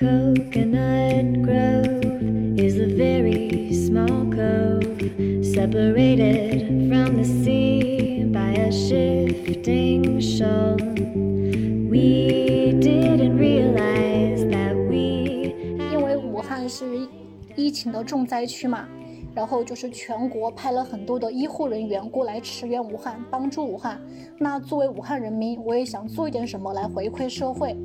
Coconut Grove is a very small cove separated from the sea by a shifting shoal. We didn't realize that we 因为武汉是疫情的重灾区嘛，然后就是全国派了很多的医护人员过来驰援武汉，帮助武汉。那作为武汉人民，我也想做一点什么来回馈社会。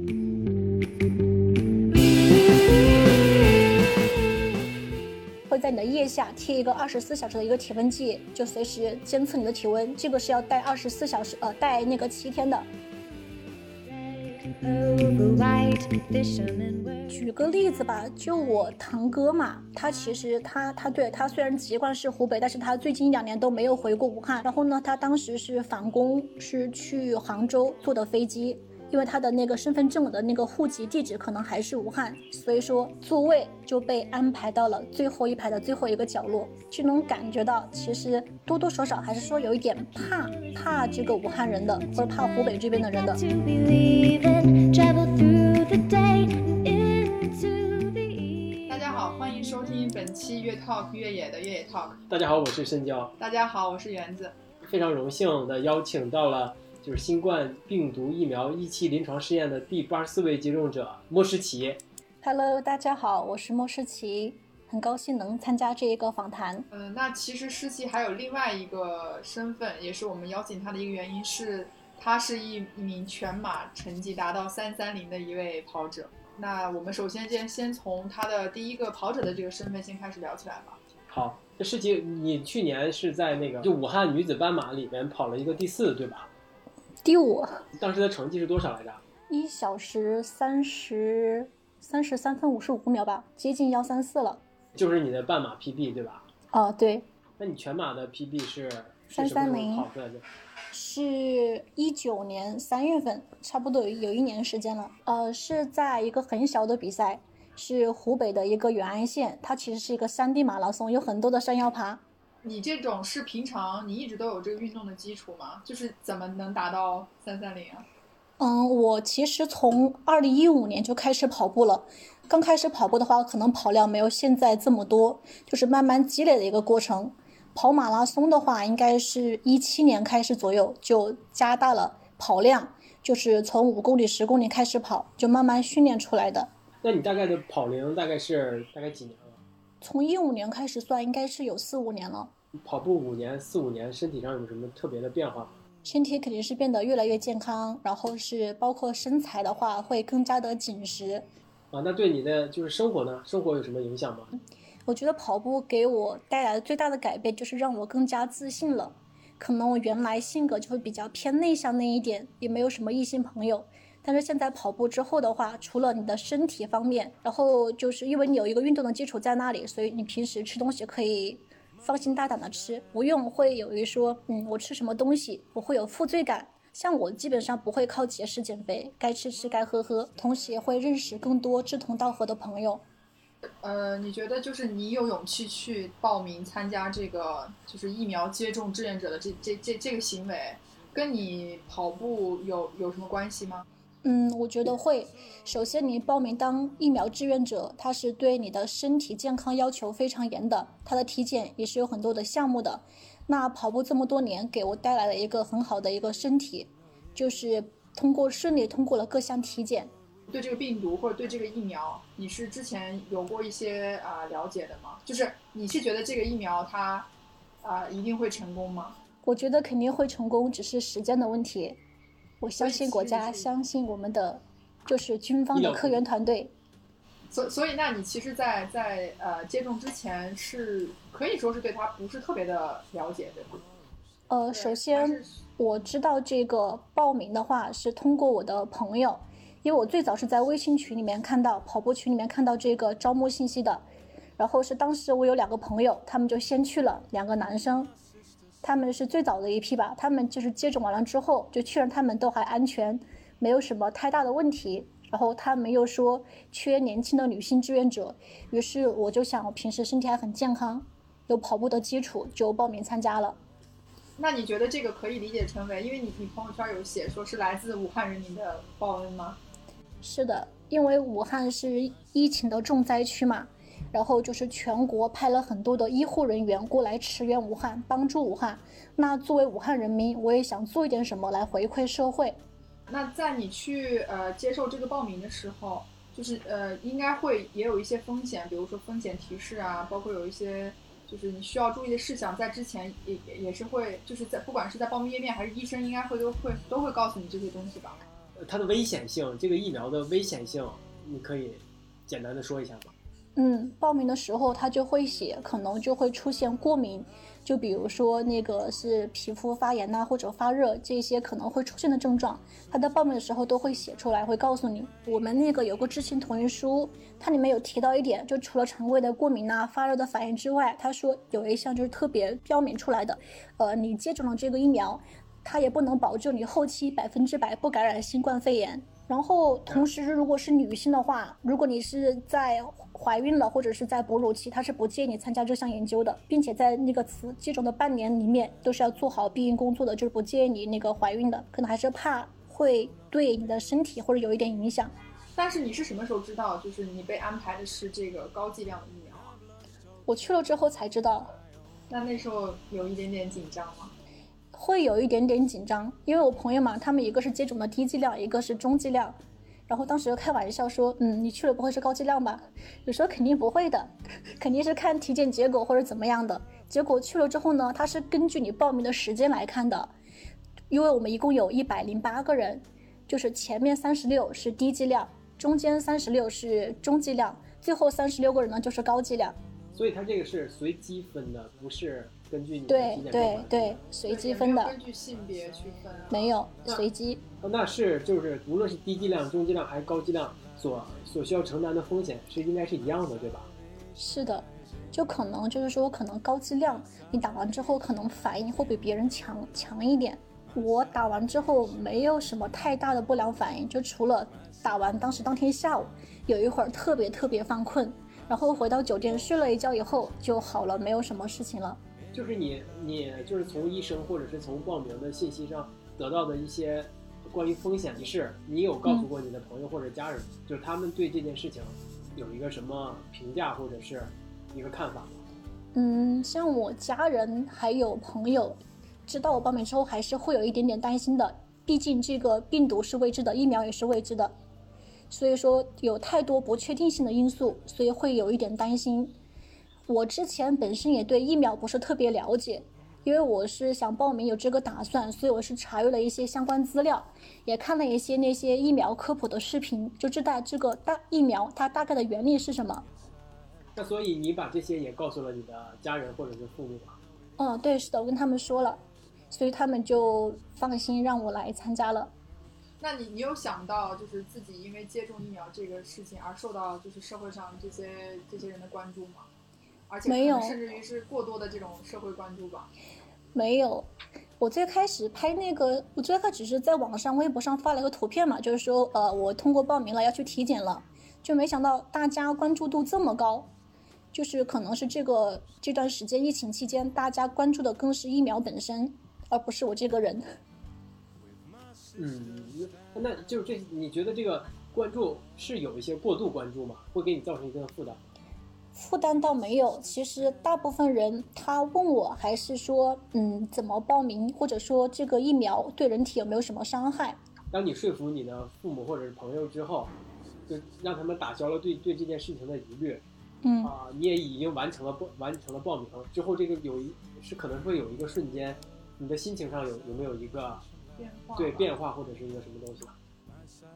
在你的腋下贴一个二十四小时的一个体温计，就随时监测你的体温。这个是要戴二十四小时，呃，戴那个七天的。举个例子吧，就我堂哥嘛，他其实他他对他虽然籍贯是湖北，但是他最近两年都没有回过武汉。然后呢，他当时是返工，是去杭州坐的飞机，因为他的那个身份证的那个户籍地址可能还是武汉，所以说座位就被安排到了最后一排的最后一个角落，就能感觉到其实多多少少还是说有一点怕怕这个武汉人的，或者怕湖北这边的人的。to believe it. Travel through the day into the evening. 大家好，欢迎收听本期越 Talk 越野的越野 Talk。大家好，我是申娇，大家好，我是园子。非常荣幸的邀请到了就是新冠病毒疫苗一期临床试验的第八十四位接种者莫诗琪。Hello，大家好，我是莫诗琪，很高兴能参加这一个访谈。嗯、那其实诗琪还有另外一个身份，也是我们邀请他的一个原因是，他是一一名全马成绩达到三三零的一位跑者。那我们首先先先从他的第一个跑者的这个身份先开始聊起来吧。好，那诗琪，你去年是在那个就武汉女子斑马里面跑了一个第四，对吧？第五，当时的成绩是多少来着？一小时三十三十三分五十五秒吧，接近幺三四了。就是你的半马 PB 对吧？哦，对，那你全马的 PB 是是330什么时候跑出来的？是一九年三月份，差不多有有一年时间了。呃，是在一个很小的比赛，是湖北的一个远安县，它其实是一个山地马拉松，有很多的山要爬。你这种是平常你一直都有这个运动的基础吗？就是怎么能达到三三零啊？嗯，我其实从二零一五年就开始跑步了。刚开始跑步的话，可能跑量没有现在这么多，就是慢慢积累的一个过程。跑马拉松的话，应该是一七年开始左右就加大了跑量，就是从五公里、十公里开始跑，就慢慢训练出来的。那你大概的跑龄大概是大概几年了？从一五年开始算，应该是有四五年了。跑步五年四五年，身体上有什么特别的变化吗？身体肯定是变得越来越健康，然后是包括身材的话会更加的紧实。啊，那对你的就是生活呢？生活有什么影响吗？我觉得跑步给我带来的最大的改变就是让我更加自信了。可能我原来性格就会比较偏内向那一点，也没有什么异性朋友。但是现在跑步之后的话，除了你的身体方面，然后就是因为你有一个运动的基础在那里，所以你平时吃东西可以放心大胆的吃，不用会有一说，嗯，我吃什么东西我会有负罪感。像我基本上不会靠节食减肥，该吃吃该喝喝，同时也会认识更多志同道合的朋友。呃，你觉得就是你有勇气去报名参加这个就是疫苗接种志愿者的这这这这个行为，跟你跑步有有什么关系吗？嗯，我觉得会。首先，你报名当疫苗志愿者，它是对你的身体健康要求非常严的，它的体检也是有很多的项目的。那跑步这么多年，给我带来了一个很好的一个身体，就是通过顺利通过了各项体检。对这个病毒或者对这个疫苗，你是之前有过一些啊、了解的吗？就是你是觉得这个疫苗它啊、一定会成功吗？我觉得肯定会成功，只是时间的问题。我相信国家，相信我们的就是军方的科研团队。所所以，那你其实在，在呃接种之前是可以说是对它不是特别的了解，对吗？呃，首先我知道这个报名的话是通过我的朋友，因为我最早是在微信群里面看到跑步群里面看到这个招募信息的，然后是当时我有两个朋友，他们就先去了，两个男生，他们是最早的一批吧，他们就是接种完了之后就确认他们都还安全，没有什么太大的问题。然后他们又说缺年轻的女性志愿者，于是我就想，我平时身体还很健康，有跑步的基础，就报名参加了。那你觉得这个可以理解成为，因为你你朋友圈有写说是来自武汉人民的报恩吗？是的，因为武汉是疫情的重灾区嘛，然后就是全国派了很多的医护人员过来驰援武汉，帮助武汉。那作为武汉人民，我也想做一点什么来回馈社会。那在你去呃接受这个报名的时候，就是呃应该会也有一些风险，比如说风险提示啊，包括有一些就是你需要注意的事项，在之前也也也是会就是在不管是在报名页面还是医生应该会都会都会告诉你这些东西吧。呃它的危险性，这个疫苗的危险性，你可以简单的说一下吗？嗯，报名的时候他就会写，可能就会出现过敏，就比如说那个是皮肤发炎呐、或者发热这些可能会出现的症状，他在报名的时候都会写出来，会告诉你。我们那个有个知情同意书，它里面有提到一点，就除了常规的过敏呐、发热的反应之外，他说有一项就是特别标明出来的，呃，你接种了这个疫苗，它也不能保证你后期百分之百不感染新冠肺炎。然后，同时，如果是女性的话，如果你是在怀孕了或者是在哺乳期，他是不建议你参加这项研究的，并且在那个雌接种的半年里面都是要做好避孕工作的，就是不建议你那个怀孕的，可能还是怕会对你的身体或者有一点影响。但是你是什么时候知道，就是你被安排的是这个高剂量的疫苗啊？我去了之后才知道，那那时候有一点点紧张吗？会有一点点紧张，因为我朋友嘛，他们一个是接种的低剂量，一个是中剂量，然后当时就开玩笑说，嗯，你去了不会是高剂量吧？有时候肯定不会的，肯定是看体检结果或者怎么样的。结果去了之后呢，他是根据你报名的时间来看的，因为我们一共有一百零八个人，就是前面三十六是低剂量，中间三十六是中剂量，最后三十六个人呢就是高剂量。所以它这个是随机分的，不是根据你的对体检对对，随机分的根，据性别区分啊。没有随机。哦那是就是无论是低剂量、中剂量还是高剂量，所所需要承担的风险是应该是一样的，对吧？是的，就可能就是说，可能高剂量你打完之后，可能反应会比别人强强一点。我打完之后没有什么太大的不良反应，就除了打完当时当天下午有一会儿特别特别犯困，然后回到酒店睡了一觉以后就好了，没有什么事情了。就是你你就是从医生或者是从报名的信息上得到的一些关于风险提示，你有告诉过你的朋友或者家人，就是他们对这件事情有一个什么评价或者是一个看法吗？嗯，像我家人还有朋友，知道我报名之后，还是会有一点点担心的。毕竟这个病毒是未知的，疫苗也是未知的，所以说有太多不确定性的因素，所以会有一点担心。我之前本身也对疫苗不是特别了解，因为我是想报名有这个打算，所以我是查阅了一些相关资料，也看了一些那些疫苗科普的视频，就知道这个大疫苗它大概的原理是什么。那所以你把这些也告诉了你的家人或者是父母吗？嗯，对，是的，我跟他们说了，所以他们就放心让我来参加了。那你你有想到就是自己因为接种疫苗这个事情而受到就是社会上这些这些人的关注吗？而且没有甚至于是过多的这种社会关注吧。没有，我最开始拍那个，我最开始只是在网上微博上发了个图片嘛，就是说，呃，我通过报名了，要去体检了，就没想到大家关注度这么高，就是可能是这个这段时间疫情期间，大家关注的更是疫苗本身，而不是我这个人。嗯，那就是这，你觉得这个关注是有一些过度关注吗？会给你造成一定的负担吗？负担倒没有，其实大部分人他问我还是说，嗯，怎么报名，或者说这个疫苗对人体有没有什么伤害？当你说服你的父母或者是朋友之后，就让他们打消了对对这件事情的疑虑嗯啊、你也已经完成了报完成了报名之后，这个有一是可能会有一个瞬间，你的心情上有有没有一个变化对变化或者是一个什么东西？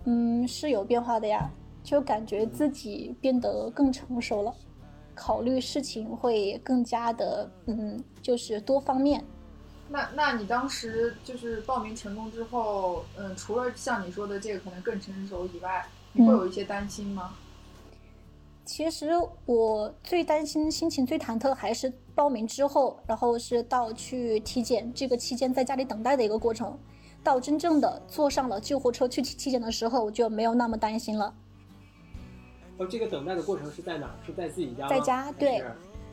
嗯，是有变化的呀，就感觉自己变得更成熟了，考虑事情会更加的，嗯，就是多方面。那那你当时就是报名成功之后，嗯，除了像你说的这个可能更成熟以外，你会有一些担心吗？其实我最担心、心情最忐忑还是报名之后，然后是到去体检这个期间在家里等待的一个过程。到真正的坐上了救护车去体体检的时候，我就没有那么担心了。哦，这个等待的过程是在哪儿？是在自己家吗？在家对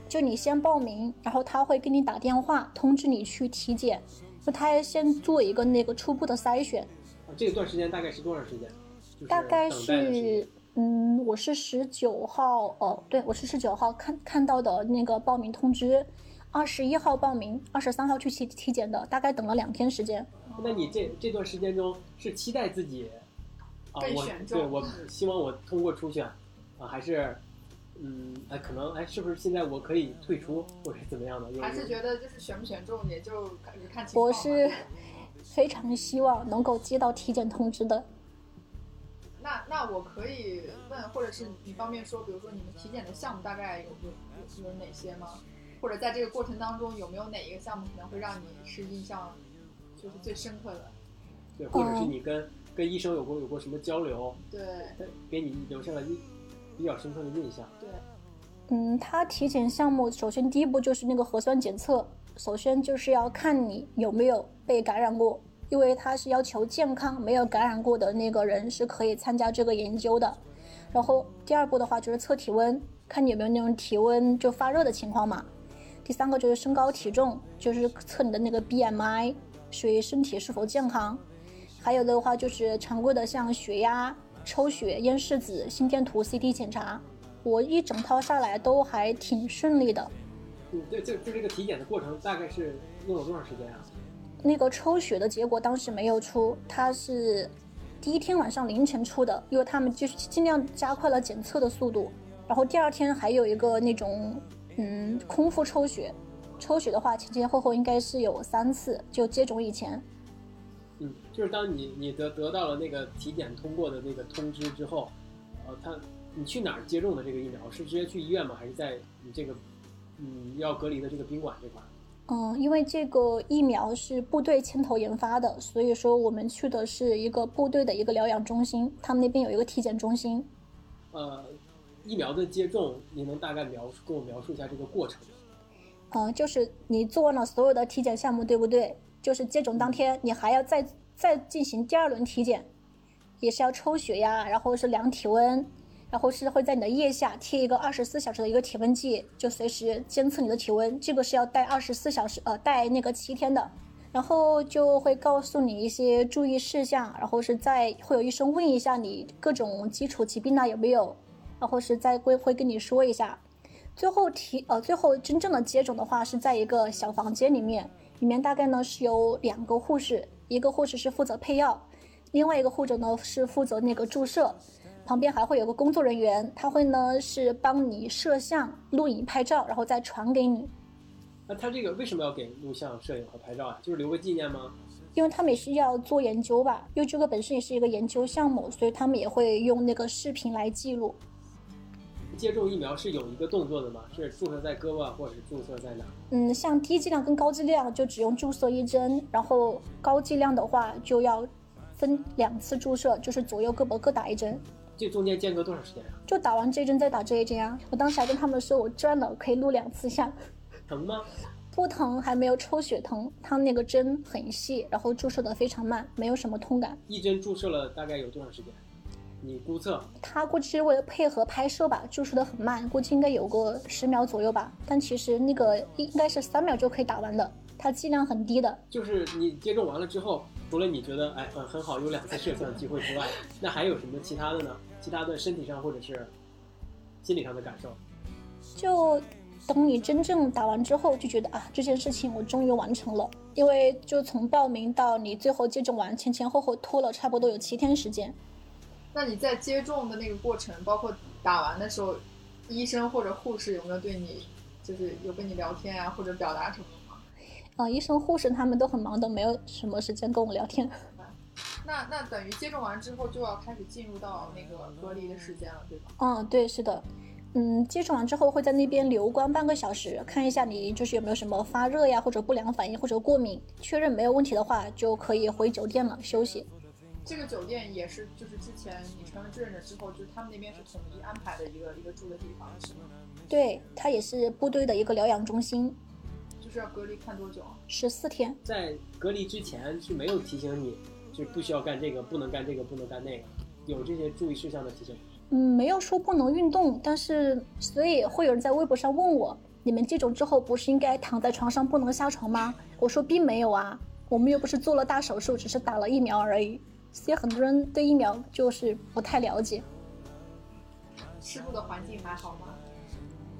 就你先报名，然后他会给你打电话通知你去体检，就他先做一个那个初步的筛选，啊这段时间大概是多长时间？就是大概是嗯，我是十九号，哦，对，我是十九号看看到的那个报名通知，二十一号报名，二十三号去体体检的，大概等了两天时间。那你这这段时间中是期待自己啊，我被选中对我希望我通过初选啊，还是嗯哎可能哎是不是现在我可以退出或者怎么样的？有还是觉得就是选不选中也就看看情况。我是非常希望能够接到体检通知的。那那我可以问，或者是你方便说，比如说你们体检的项目大概有有有有哪些吗？或者在这个过程当中有没有哪一个项目可能会让你是印象就是最深刻的？对，或者是你跟跟医生有过有过什么交流，对给你留下了印比较深刻的印象。对，嗯，他体检项目首先第一步就是那个核酸检测，首先就是要看你有没有被感染过，因为他是要求健康没有感染过的那个人是可以参加这个研究的。然后第二步的话就是测体温，看你有没有那种体温就发热的情况嘛。第三个就是身高体重，就是测你的那个 BMI，属于身体是否健康。还有的话就是常规的像血压、抽血、咽拭子、心电图、CT 检查，我一整套下来都还挺顺利的。嗯，对，就就这个体检的过程大概是用了多长时间啊？那个抽血的结果当时没有出，它是第一天晚上凌晨出的，因为他们就是尽量加快了检测的速度。然后第二天还有一个那种嗯空腹抽血，抽血的话前前后后应该是有三次，就接种以前。嗯，就是当你你得得到了那个体检通过的那个通知之后，呃，他你去哪儿接种的这个疫苗？是直接去医院吗？还是在你这个嗯要隔离的这个宾馆这块？嗯，因为这个疫苗是部队牵头研发的，所以说我们去的是一个部队的一个疗养中心，他们那边有一个体检中心。呃，疫苗的接种，你能大概描述跟我描述一下这个过程吗？嗯，就是你做完了所有的体检项目，对不对？就是接种当天，你还要再再进行第二轮体检，也是要抽血呀，然后是量体温，然后是会在你的腋下贴一个二十四小时的一个体温计，就随时监测你的体温。这个是要戴二十四小时，呃，戴那个七天的。然后就会告诉你一些注意事项，然后是再会有医生问一下你各种基础疾病啊有没有，然后是再会会跟你说一下。最后提呃，最后真正的接种的话是在一个小房间里面，里面大概呢是有两个护士，一个护士是负责配药，另外一个护士呢是负责那个注射，旁边还会有个工作人员，他会呢是帮你摄像、录影、拍照，然后再传给你。那他这个为什么要给录像、摄影和拍照啊？就是留个纪念吗？因为他们也是要做研究吧，因为这个本身也是一个研究项目，所以他们也会用那个视频来记录。接种疫苗是有一个动作的吗？是注射在胳膊或者是注射在哪？嗯，像低剂量跟高剂量就只用注射一针，然后高剂量的话就要分两次注射，就是左右胳膊各打一针。这中间间隔多长时间啊？就打完这一针再打这一针啊！我当时还跟他们说，我赚了，可以录两次像。疼吗？不疼，还没有抽血疼。它那个针很细，然后注射的非常慢，没有什么痛感。一针注射了大概有多长时间？你估测？他估计是为了配合拍摄吧，注射的很慢，估计应该有个十秒左右吧。但其实那个应该是三秒就可以打完的，它剂量很低的。就是你接种完了之后，除了你觉得哎很很好有两次摄像机会之外，那还有什么其他的呢？其他的身体上或者是心理上的感受？就等你真正打完之后，就觉得啊，这件事情我终于完成了。因为就从报名到你最后接种完，前前后后拖了差不多有七天时间。那你在接种的那个过程，包括打完的时候，医生或者护士有没有对你，就是有跟你聊天啊，或者表达什么吗？啊、医生、护士他们都很忙都，没有什么时间跟我聊天。那那等于接种完之后就要开始进入到那个隔离的时间了，对吧？嗯，对，是的。嗯，接种完之后会在那边留观半个小时，看一下你就是有没有什么发热呀，或者不良反应或者过敏，确认没有问题的话，就可以回酒店了休息。这个酒店也是，就是之前你成为志愿者之后，就是他们那边是统一安排的一个一个住的地方，是吗？对，它也是部队的一个疗养中心，就是要隔离看多久啊？十四天。在隔离之前是没有提醒你，就不需要干这个，不能干这个，不能干那个，有这些注意事项的提醒。嗯，没有说不能运动，但是所以会有人在微博上问我，你们接种之后不是应该躺在床上不能下床吗？我说并没有啊，我们又不是做了大手术，只是打了疫苗而已。所以很多人对疫苗就是不太了解。吃住的环境还好吗？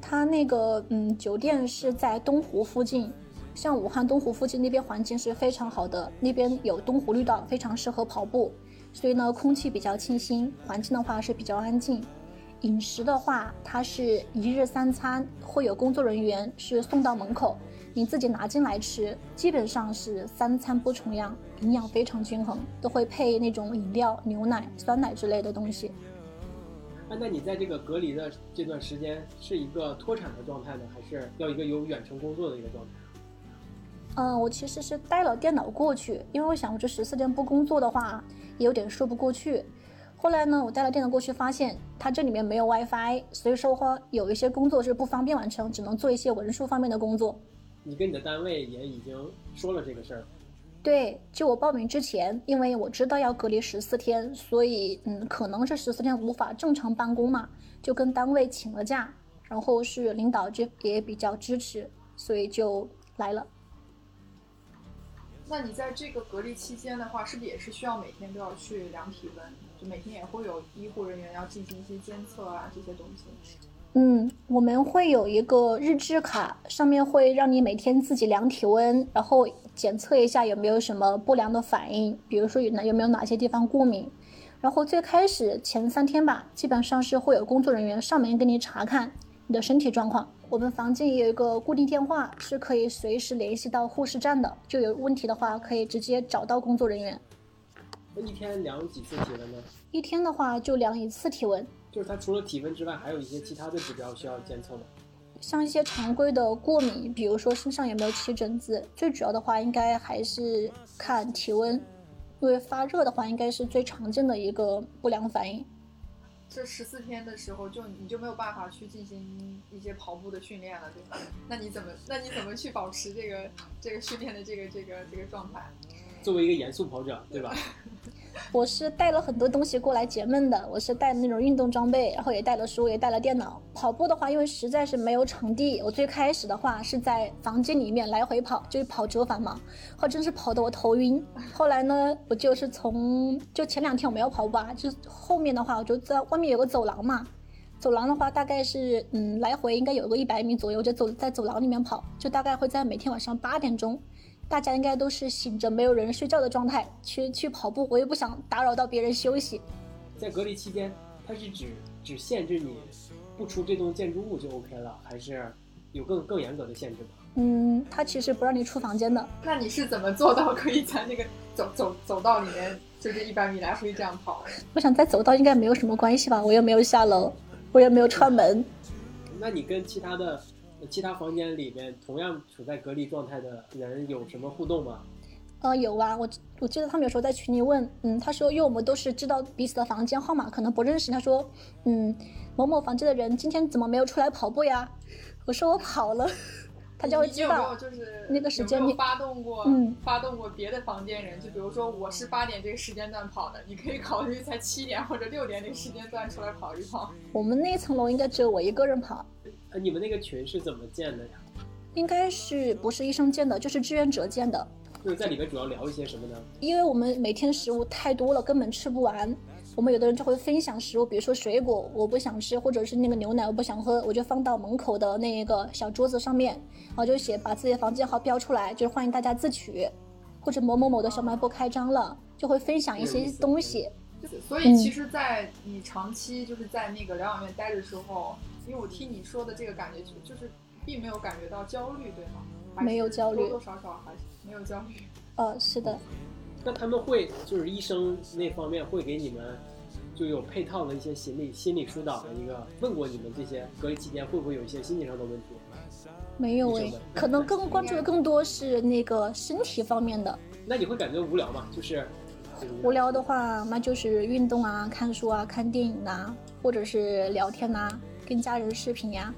它那个嗯酒店是在东湖附近，像武汉东湖附近那边环境是非常好的，那边有东湖绿道，非常适合跑步，所以呢空气比较清新，环境的话是比较安静。饮食的话，它是一日三餐，会有工作人员是送到门口，你自己拿进来吃，基本上是三餐不重样，营养非常均衡，都会配那种饮料、牛奶、酸奶之类的东西。啊，那你在这个隔离的这段时间是一个脱产的状态呢，还是要一个有远程工作的一个状态？嗯，我其实是带了电脑过去，因为我想我这十四天不工作的话，也有点说不过去。后来呢，我带了电脑过去，发现它这里面没有 WiFi，所以说话有一些工作是不方便完成，只能做一些文书方面的工作。你跟你的单位也已经说了这个事儿，对，就我报名之前，因为我知道要隔离十四天，所以嗯，可能是十四天无法正常办公嘛，就跟单位请了假，然后是领导就也比较支持，所以就来了。那你在这个隔离期间的话，是不是也是需要每天都要去量体温？就每天也会有医护人员要进行一些监测啊，这些东西。嗯，我们会有一个日志卡，上面会让你每天自己量体温，然后检测一下有没有什么不良的反应，比如说有哪有没有哪些地方过敏。然后最开始前三天吧，基本上是会有工作人员上门给你查看你的身体状况。我们房间也有一个固定电话，是可以随时联系到护士站的，就有问题的话可以直接找到工作人员。那一天量几次体温呢？一天的话就量一次体温，就是它除了体温之外，还有一些其他的指标需要监测吗？像一些常规的过敏，比如说身上有没有起疹子，最主要的话应该还是看体温，因为发热的话应该是最常见的一个不良反应。这十四天的时候，就你就没有办法去进行一些跑步的训练了，对吧？那你怎么那你怎么去保持这个这个训练的这个这个这个状态？作为一个严肃跑者，对吧？我是带了很多东西过来解闷的，我是带那种运动装备，然后也带了书，也带了电脑。跑步的话，因为实在是没有场地，我最开始的话是在房间里面来回跑，就是跑折返嘛，后真是跑得我头晕。后来呢，我就是从就前两天我没有跑步啊，就后面的话我就在外面有个走廊嘛，走廊的话大概是嗯来回应该有个一百米左右，就走在走廊里面跑，就大概会在每天晚上八点钟。大家应该都是醒着没有人睡觉的状态去去跑步，我也不想打扰到别人休息。在隔离期间，它是只只限制你不出这栋建筑物就 OK 了，还是有更更严格的限制吗？嗯，他其实不让你出房间的。那你是怎么做到可以在那个走走走道里面，就是一百米来回这样跑？我想在走道应该没有什么关系吧，我又没有下楼，我也没有串门。那你跟其他的其他房间里面同样处在隔离状态的人有什么互动吗？呃，有啊，我我记得他们有时候在群里问，嗯，他说因为我们都是知道彼此的房间号码，可能不认识，他说，嗯，某某房间的人今天怎么没有出来跑步呀？我说我跑了，他就会知你有没有道。就是那个时间你有没有发动过，嗯发动过别的房间人？就比如说我是八点这个时间段跑的，你可以考虑在七点或者六点这个时间段出来跑一跑。我们那层楼应该只有我一个人跑，呃，你们那个群是怎么建的呀？应该是不是医生建的，就是志愿者建的。就是在里面主要聊一些什么呢？因为我们每天食物太多了，根本吃不完。我们有的人就会分享食物，比如说水果我不想吃，或者是那个牛奶我不想喝，我就放到门口的那个小桌子上面，然后就写把自己的房间号标出来，就是欢迎大家自取，或者某某某的小卖部开张了，就会分享一些东西。所以其实，在你长期就是在那个疗养院待的时候，因为我听你说的这个感觉，就就是并没有感觉到焦虑，对吗？没有焦虑多多少少还是没有焦虑。呃，是的，那他们会就是医生那方面会给你们就有配套的一些心理心理疏导的一个问过你们这些隔离期间会不会有一些心理上的问题？没有诶医生的，可能更关注的更多是那个身体方面的。那你会感觉无聊吗？就是无聊的话，那就是运动啊、看书啊、看电影呐、或者是聊天呐、跟家人视频呀、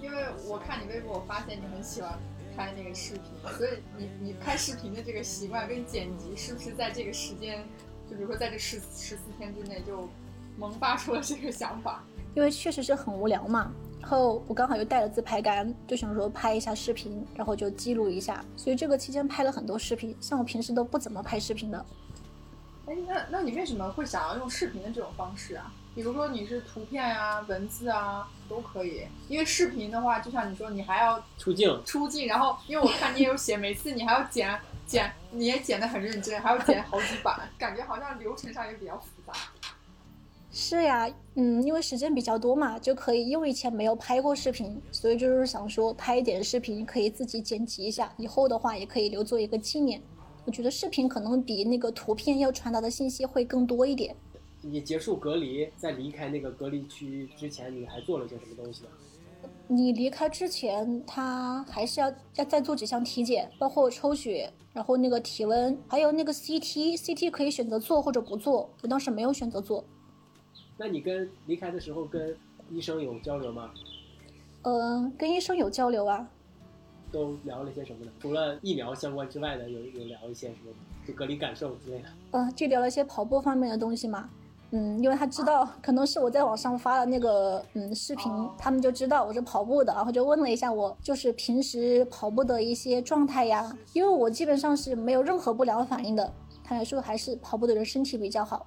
因为我看你微博，我发现你很喜欢拍那个视频，所以你你拍视频的这个习惯跟剪辑，是不是在这个时间，就比如说在这十十四天之内就萌发出了这个想法？因为确实是很无聊嘛。然后我刚好又带了自拍杆，就想说拍一下视频，然后就记录一下。所以这个期间拍了很多视频，像我平时都不怎么拍视频的。哎，那那你为什么会想要用视频的这种方式啊？比如说你是图片啊、文字啊都可以，因为视频的话，就像你说，你还要出镜，出镜，然后因为我看你也有写，每次你还要剪剪，你也剪得很认真，还要剪好几版，感觉好像流程上也比较复杂。是呀，嗯，因为时间比较多嘛，就可以。因为以前没有拍过视频，所以就是想说拍一点视频，可以自己剪辑一下，以后的话也可以留作一个纪念。我觉得视频可能比那个图片要传达的信息会更多一点。你结束隔离，在离开那个隔离区之前，你还做了些什么东西呢？你离开之前，他还是要要再做几项体检，包括抽血，然后那个体温，还有那个 CT，CT 可以选择做或者不做，我当时没有选择做。那你跟离开的时候跟医生有交流吗？嗯、跟医生有交流啊，都聊了些什么呢？除了疫苗相关之外的，有有聊一些什么就隔离感受之类的。嗯、就聊了一些跑步方面的东西嘛。嗯，因为他知道可能是我在网上发了那个嗯视频，哦他们就知道我是跑步的，然后就问了一下我就是平时跑步的一些状态呀。因为我基本上是没有任何不良反应的，他来说还是跑步的人身体比较好。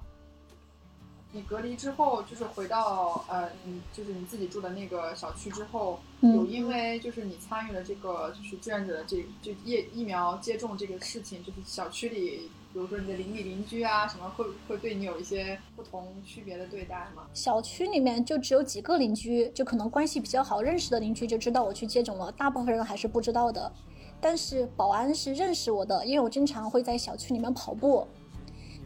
你隔离之后，就是回到呃，你就是你自己住的那个小区之后，嗯有因为就是你参与了这个就是志愿者的这就疫疫苗接种这个事情，就是小区里，比如说你的邻里邻居啊什么，会会对你有一些不同区别的对待吗？小区里面就只有几个邻居，就可能关系比较好、认识的邻居就知道我去接种了，大部分人还是不知道的。但是保安是认识我的，因为我经常会在小区里面跑步。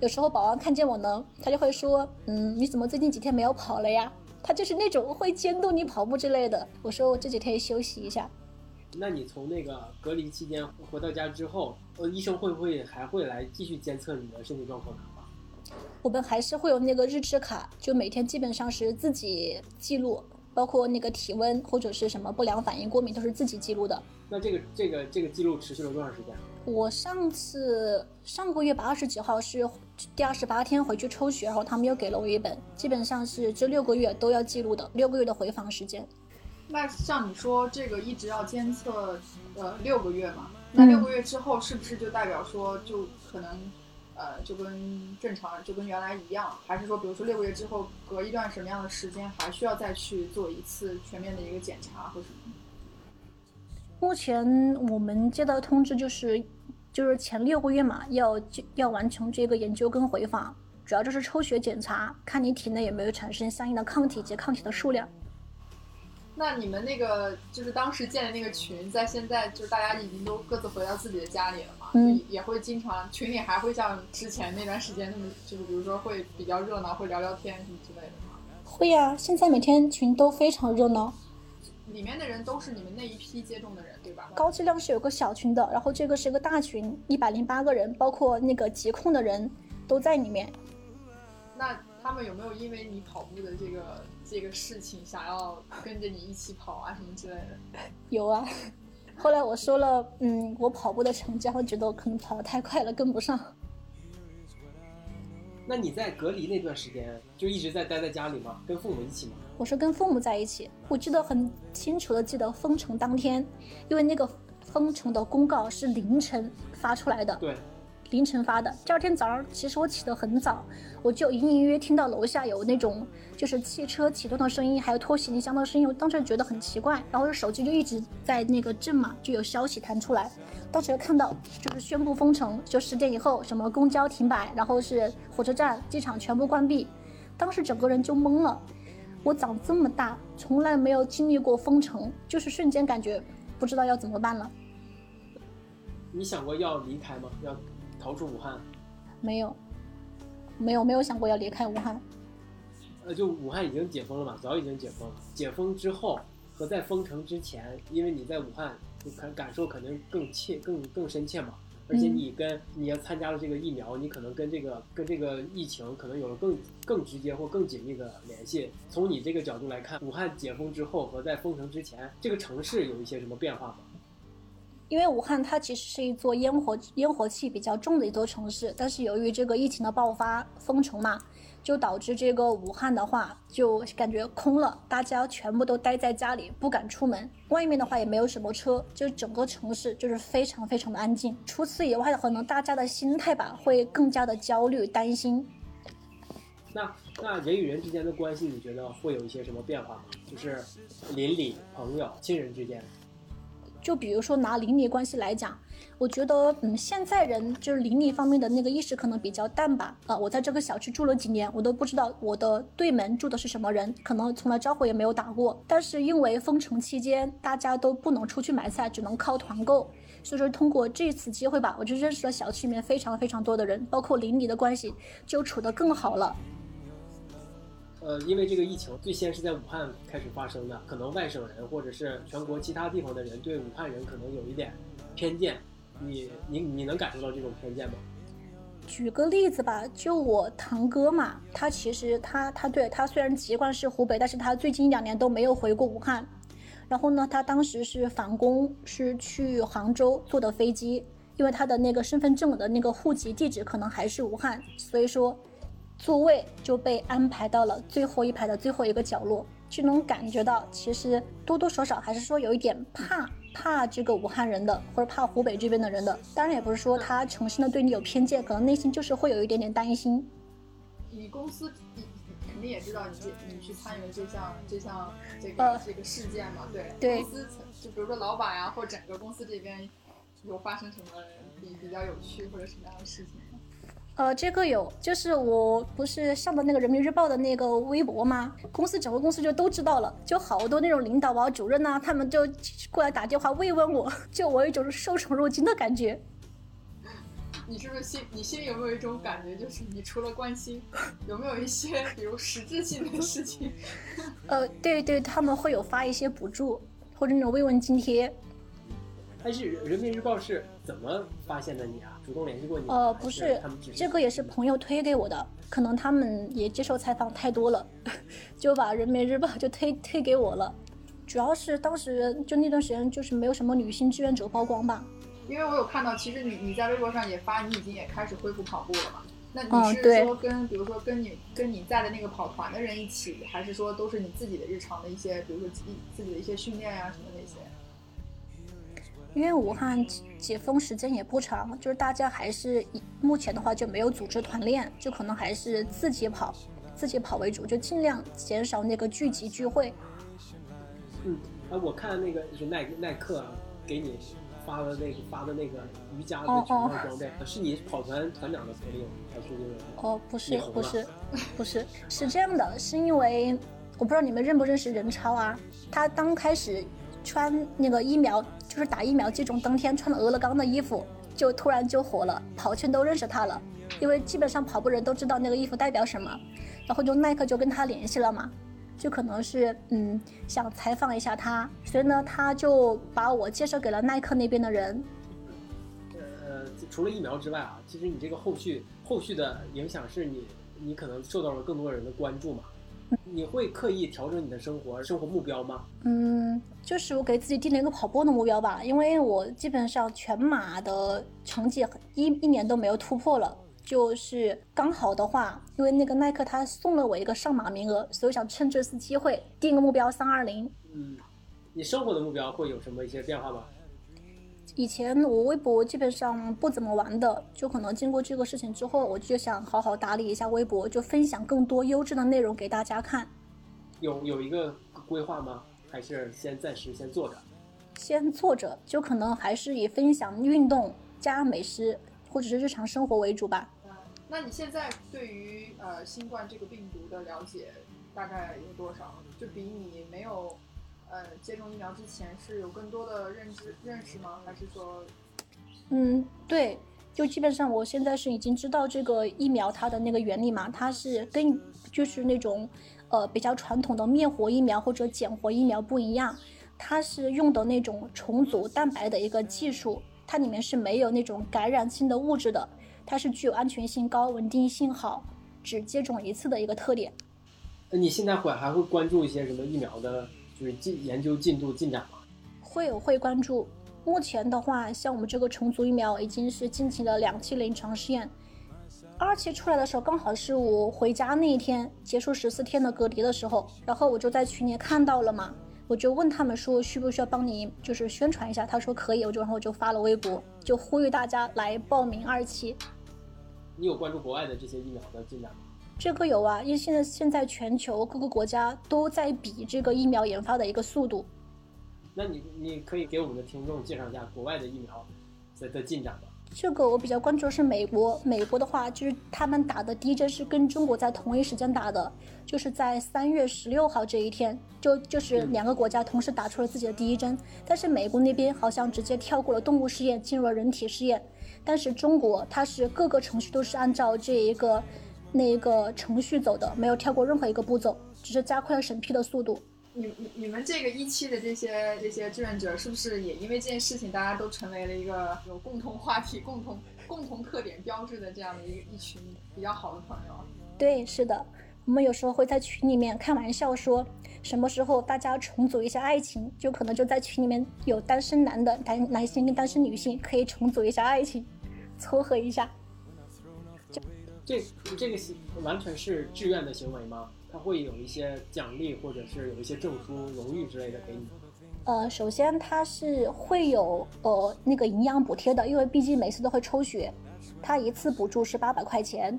有时候保安看见我呢，他就会说：“嗯，你怎么最近几天没有跑了呀？”他就是那种会监督你跑步之类的。我说我这几天休息一下。那你从那个隔离期间回到家之后，呃，医生会不会还会来继续监测你的身体状况呢？我们还是会有那个日志卡，就每天基本上是自己记录，包括那个体温或者是什么不良反应、过敏都是自己记录的。那这个这个这个记录持续了多长时间？我上次上个月吧，二十几号是第二十八天回去抽血，然后他们又给了我一本，基本上是这六个月都要记录的，六个月的回访时间。那像你说这个一直要监测呃六个月嘛，那嗯六个月之后是不是就代表说就可能呃就跟正常就跟原来一样，还是说比如说六个月之后隔一段什么样的时间还需要再去做一次全面的一个检查或什么？目前我们接到通知就是，就是前六个月嘛，要要完成这个研究跟回访，主要就是抽血检查，看你体内有没有产生相应的抗体及抗体的数量。那你们那个就是当时建的那个群，在现在就是大家已经都各自回到自己的家里了嘛，嗯也会经常群里还会像之前那段时间那么，就是比如说会比较热闹，会聊聊天什么之类的吗？会呀、现在每天群都非常热闹，里面的人都是你们那一批接种的人，对吧？高质量是有个小群的，然后这个是个大群，一百零八个人，包括那个疾控的人都在里面。那他们有没有因为你跑步的这个这个事情，想要跟着你一起跑啊什么之类的？有啊，后来我说了，嗯，我跑步的成绩，他们觉得我可能跑得太快了，跟不上。那你在隔离那段时间就一直在待在家里吗？跟父母一起吗？我是跟父母在一起，我记得很清楚的记得封城当天，因为那个封城的公告是凌晨发出来的，对，凌晨发的。第二天早上，其实我起得很早，我就隐隐约约听到楼下有那种就是汽车启动的声音，还有拖行李箱的声音，我当时觉得很奇怪，然后手机就一直在那个震嘛，就有消息弹出来。当时看到就是宣布封城，就十点以后什么公交停摆，然后是火车站、机场全部关闭，当时整个人就懵了。我长这么大，从来没有经历过封城，就是瞬间感觉不知道要怎么办了。你想过要离开吗？要逃出武汉？没有，没有，没有想过要离开武汉。呃，就武汉已经解封了嘛，早已经解封了。解封之后和在封城之前，因为你在武汉，你感感受可能更切、更更深切嘛。而且嗯你跟你要参加了这个疫苗，你可能跟这个跟这个疫情可能有了更更直接或更紧密的联系。从你这个角度来看，武汉解封之后和在封城之前，这个城市有一些什么变化吗？因为武汉它其实是一座烟火烟火气比较重的一座城市，但是由于这个疫情的爆发封城嘛，就导致这个武汉的话就感觉空了，大家全部都待在家里，不敢出门。外面的话也没有什么车，就整个城市就是非常非常的安静。除此以外，可能大家的心态吧会更加的焦虑担心。那那人与人之间的关系，你觉得会有一些什么变化吗？就是邻里、朋友、亲人之间。就比如说拿邻里关系来讲，我觉得，嗯，现在人就是邻里方面的那个意识可能比较淡吧。啊，我在这个小区住了几年，我都不知道我的对门住的是什么人，可能从来招呼也没有打过。但是因为封城期间，大家都不能出去买菜，只能靠团购，所以说通过这次机会吧，我就认识了小区里面非常非常多的人，包括邻里的关系就处得更好了。呃，因为这个疫情最先是在武汉开始发生的，可能外省人或者是全国其他地方的人对武汉人可能有一点偏见，你你你能感受到这种偏见吗？举个例子吧，就我堂哥嘛，他其实他他对他虽然籍贯是湖北，但是他最近两年都没有回过武汉。然后呢，他当时是返工，是去杭州坐的飞机，因为他的那个身份证的那个户籍地址可能还是武汉，所以说座位就被安排到了最后一排的最后一个角落，就能感觉到其实多多少少还是说有一点怕怕这个武汉人的，或者怕湖北这边的人的。当然也不是说他诚心的对你有偏见，可能内心就是会有一点点担心。你公司你你肯定也知道你这你去参与了这项这项这呃个这个事件嘛，对，对公司就比如说老板呀，或整个公司这边有发生什么比比较有趣或者什么样的事情吗？呃，这个有，就是我不是上的那个人民日报的那个微博吗？公司整个公司就都知道了，就好多那种领导啊、主任呐、他们就过来打电话慰问我，就我有一种受宠若惊的感觉。你是不是心你心里有没有一种感觉，就是你除了关心，有没有一些比如实质性的事情？呃，对对，他们会有发一些补助或者那种慰问津贴。但是人民日报是怎么发现的你啊？主动联系过你？呃，不是这个也是朋友推给我的，可能他们也接受采访太多了，就把人民日报就推推给我了。主要是当时就那段时间就是没有什么女性志愿者曝光吧，因为我有看到，其实你你在微博上也发，你已经也开始恢复跑步了嘛？那你是说跟、比如说跟你跟你在的那个跑团的人一起，还是说都是你自己的日常的一些，比如说自己自己的一些训练呀、什么那些？因为武汉解解封时间也不长，就是大家还是以目前的话就没有组织团练，就可能还是自己跑，自己跑为主，就尽量减少那个聚集聚会。嗯，啊，我看那个就是耐耐克啊给你发的那个发的那个瑜伽的哦全套哦装备，是你跑团团长的朋友还是因为？哦，不是不是不是，是这样的，是因为我不知道你们认不认识任超啊？他刚开始穿那个疫苗，就是打疫苗接种当天穿了俄勒冈的衣服，就突然就火了，跑圈都认识他了，因为基本上跑步人都知道那个衣服代表什么，然后就耐克就跟他联系了嘛。就可能是嗯想采访一下他，所以呢他就把我介绍给了耐克那边的人，呃，除了疫苗之外啊，其实你这个后续后续的影响是你你可能受到了更多人的关注嘛？你会刻意调整你的生活生活目标吗？嗯，就是我给自己定了一个跑步的目标吧，因为我基本上全马的成绩一一年都没有突破了。就是刚好的话，因为那个耐克他送了我一个上马名额，所以我想趁这次机会定个目标三二零。嗯，你生活的目标会有什么一些变化吗？以前我微博基本上不怎么玩的，就可能经过这个事情之后，我就想好好打理一下微博，就分享更多优质的内容给大家看。有有一个规划吗？还是先暂时先做着？先做着，就可能还是以分享运动加美食或者是日常生活为主吧。嗯，那你现在对于呃新冠这个病毒的了解大概有多少？就比你没有呃接种疫苗之前是有更多的认知认识吗？还是说嗯，对，就基本上我现在是已经知道这个疫苗它的那个原理嘛，它是跟就是那种呃比较传统的灭活疫苗或者减活疫苗不一样，它是用的那种重组蛋白的一个技术，它里面是没有那种感染性的物质的，它是具有安全性高、稳定性好、只接种一次的一个特点。那你现在会还会关注一些什么疫苗的，就是进研究进度进展吗？会有会关注。目前的话，像我们这个重组疫苗已经是进行了两期临床试验，二期出来的时候刚好是我回家那一天结束十四天的隔离的时候，然后我就在群里看到了嘛，我就问他们说需不需要帮你就是宣传一下，他说可以，我就然后我就发了微博，就呼吁大家来报名二期。你有关注国外的这些疫苗的进展吗？这个有啊，因为现在现在全球各个国家都在比这个疫苗研发的一个速度。那你你可以给我们的听众介绍一下国外的疫苗的的进展吗？这个我比较关注的是美国，美国的话就是他们打的第一针是跟中国在同一时间打的，就是在三月十六号这一天，就就是两个国家同时打出了自己的第一针，但是美国那边好像直接跳过了动物试验，进入了人体试验，但是中国它是各个程序都是按照这一个那个程序走的，没有跳过任何一个步骤，只是加快了审批的速度。你你你们这个一期的这些这些志愿者，是不是也因为这件事情，大家都成为了一个有共同话题、共同共同特点标志的这样的一个一群比较好的朋友？对，是的，我们有时候会在群里面开玩笑说，什么时候大家重组一下爱情，就可能就在群里面有单身男的男男性跟单身女性可以重组一下爱情，撮合一下。这这个行完全是志愿的行为吗？他会有一些奖励，或者是有一些证书、荣誉之类的给你？呃，首先他是会有呃那个营养补贴的，因为毕竟每次都会抽血，他一次补助是八百块钱，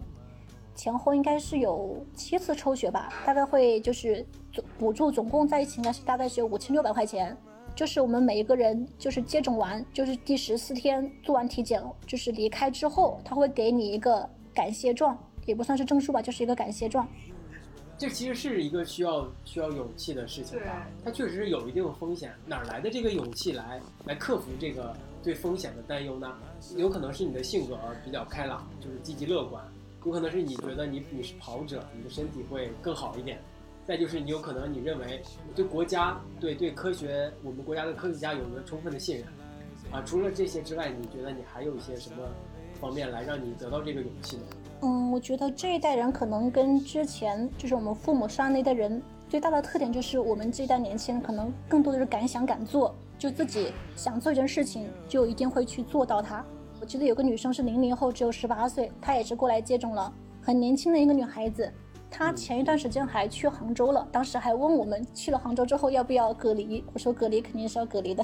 前后应该是有七次抽血吧，大概会就是总补助总共在一起应该是大概是有五千六百块钱。就是我们每一个人就是接种完，就是第十四天做完体检，就是离开之后，他会给你一个感谢状，也不算是证书吧，就是一个感谢状。这其实是一个需要需要勇气的事情吧？它确实是有一定的风险，哪来的这个勇气来来克服这个对风险的担忧呢？有可能是你的性格比较开朗，就是积极乐观；有可能是你觉得你你是跑者，你的身体会更好一点；再就是你有可能你认为对国家、对对科学，我们国家的科学家有着充分的信任。啊，除了这些之外，你觉得你还有一些什么方面来让你得到这个勇气呢？嗯，我觉得这一代人可能跟之前就是我们父母上那代人最大的特点就是，我们这一代年轻人可能更多的是敢想敢做，就自己想做一件事情，就一定会去做到它。我记得有个女生是零零后，只有十八岁，她也是过来接种了，很年轻的一个女孩子。她前一段时间还去杭州了，当时还问我们去了杭州之后要不要隔离，我说隔离肯定是要隔离的。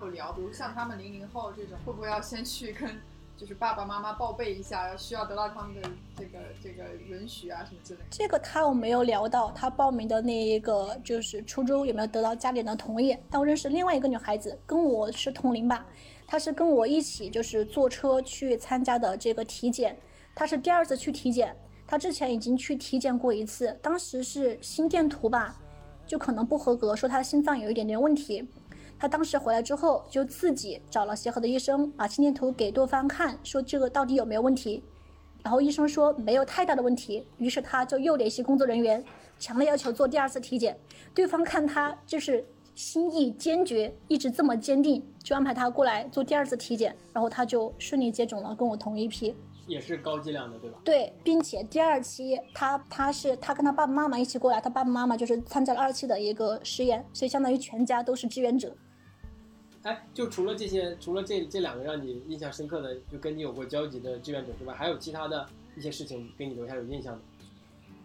有聊，比如像他们零零后这种，会不会要先去跟就是爸爸妈妈报备一下，需要得到他们的这个这个允许啊什么之类的？这个他我没有聊到，他报名的那一个就是初中有没有得到家里人的同意？但我认识另外一个女孩子，跟我是同龄吧，她是跟我一起就是坐车去参加的这个体检，她是第二次去体检，她之前已经去体检过一次，当时是心电图吧，就可能不合格，说她心脏有一点点问题。他当时回来之后，就自己找了协和的医生，把心电图给对方看，说这个到底有没有问题。然后医生说没有太大的问题，于是他就又联系工作人员，强烈要求做第二次体检。对方看他就是心意坚决，一直这么坚定，就安排他过来做第二次体检，然后他就顺利接种了，跟我同一批。也是高剂量的，对吧？对，并且第二期他他是他跟他爸爸妈妈一起过来，他爸爸妈妈就是参加了二期的一个实验，所以相当于全家都是志愿者。哎，就除了这些，除了这这两个让你印象深刻的，就跟你有过交集的志愿者之外，还有其他的一些事情给你留下有印象的？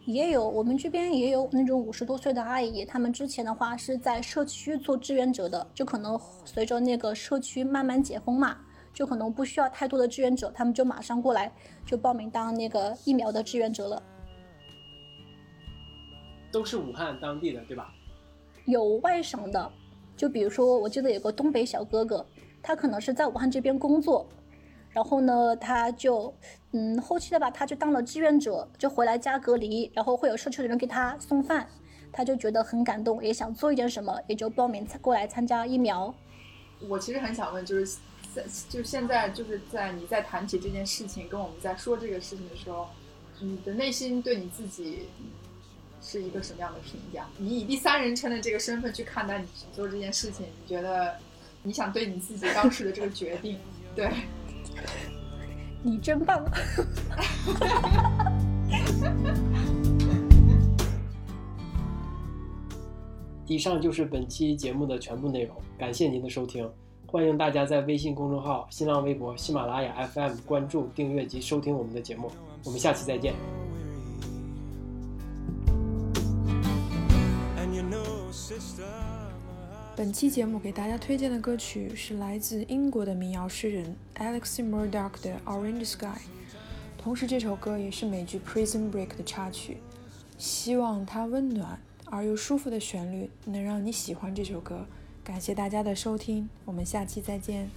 也有，我们这边也有那种五十多岁的阿姨，他们之前的话是在社区做志愿者的，就可能随着那个社区慢慢解封嘛，就可能不需要太多的志愿者，他们就马上过来就报名当那个疫苗的志愿者了。都是武汉当地的，对吧？有外省的，就比如说，我记得有个东北小哥哥，他可能是在武汉这边工作，然后呢，他就，嗯，后期的吧，他就当了志愿者，就回来家隔离，然后会有社区的人给他送饭，他就觉得很感动，也想做一点什么，也就报名过来参加疫苗。我其实很想问，就是在就现在就是在你在谈起这件事情，跟我们在说这个事情的时候，你的内心对你自己是一个什么样的评价？你以第三人称的这个身份去看待你做这件事情，你觉得你想对你自己当时的这个决定，对，你真棒！以上就是本期节目的全部内容，感谢您的收听。欢迎大家在微信公众号、新浪微博、喜马拉雅 FM 关注、订阅及收听我们的节目。我们下期再见。本期节目给大家推荐的歌曲是来自英国的民谣诗人 Alexi Murdoch 的《Orange Sky》，同时这首歌也是美剧《Prison Break》的插曲。希望它温暖而又舒服的旋律能让你喜欢这首歌。感谢大家的收听，我们下期再见。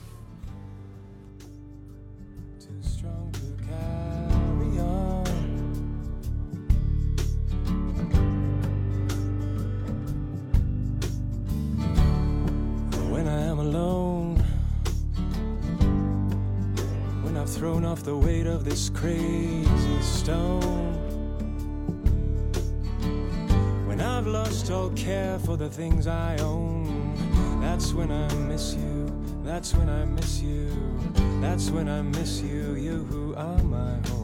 This crazy stone, when I've lost all care for the things I own, that's when I miss you, that's when I miss you. That's when I miss you, you who are my home.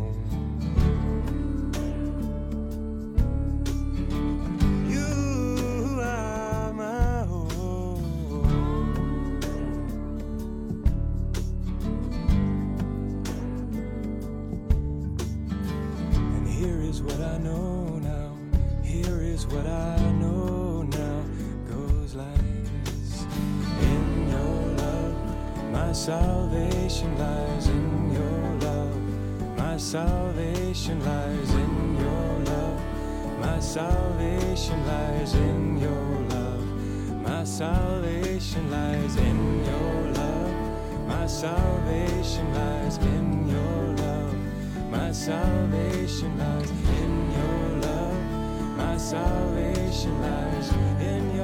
What I know now. Here is what I know now. Goes like this. In your love, my salvation lies in your love. My salvation lies in your love. My salvation lies in your love. My salvation lies in your love. My salvation lies in your love. My salvation lies in your love. My salvation lies in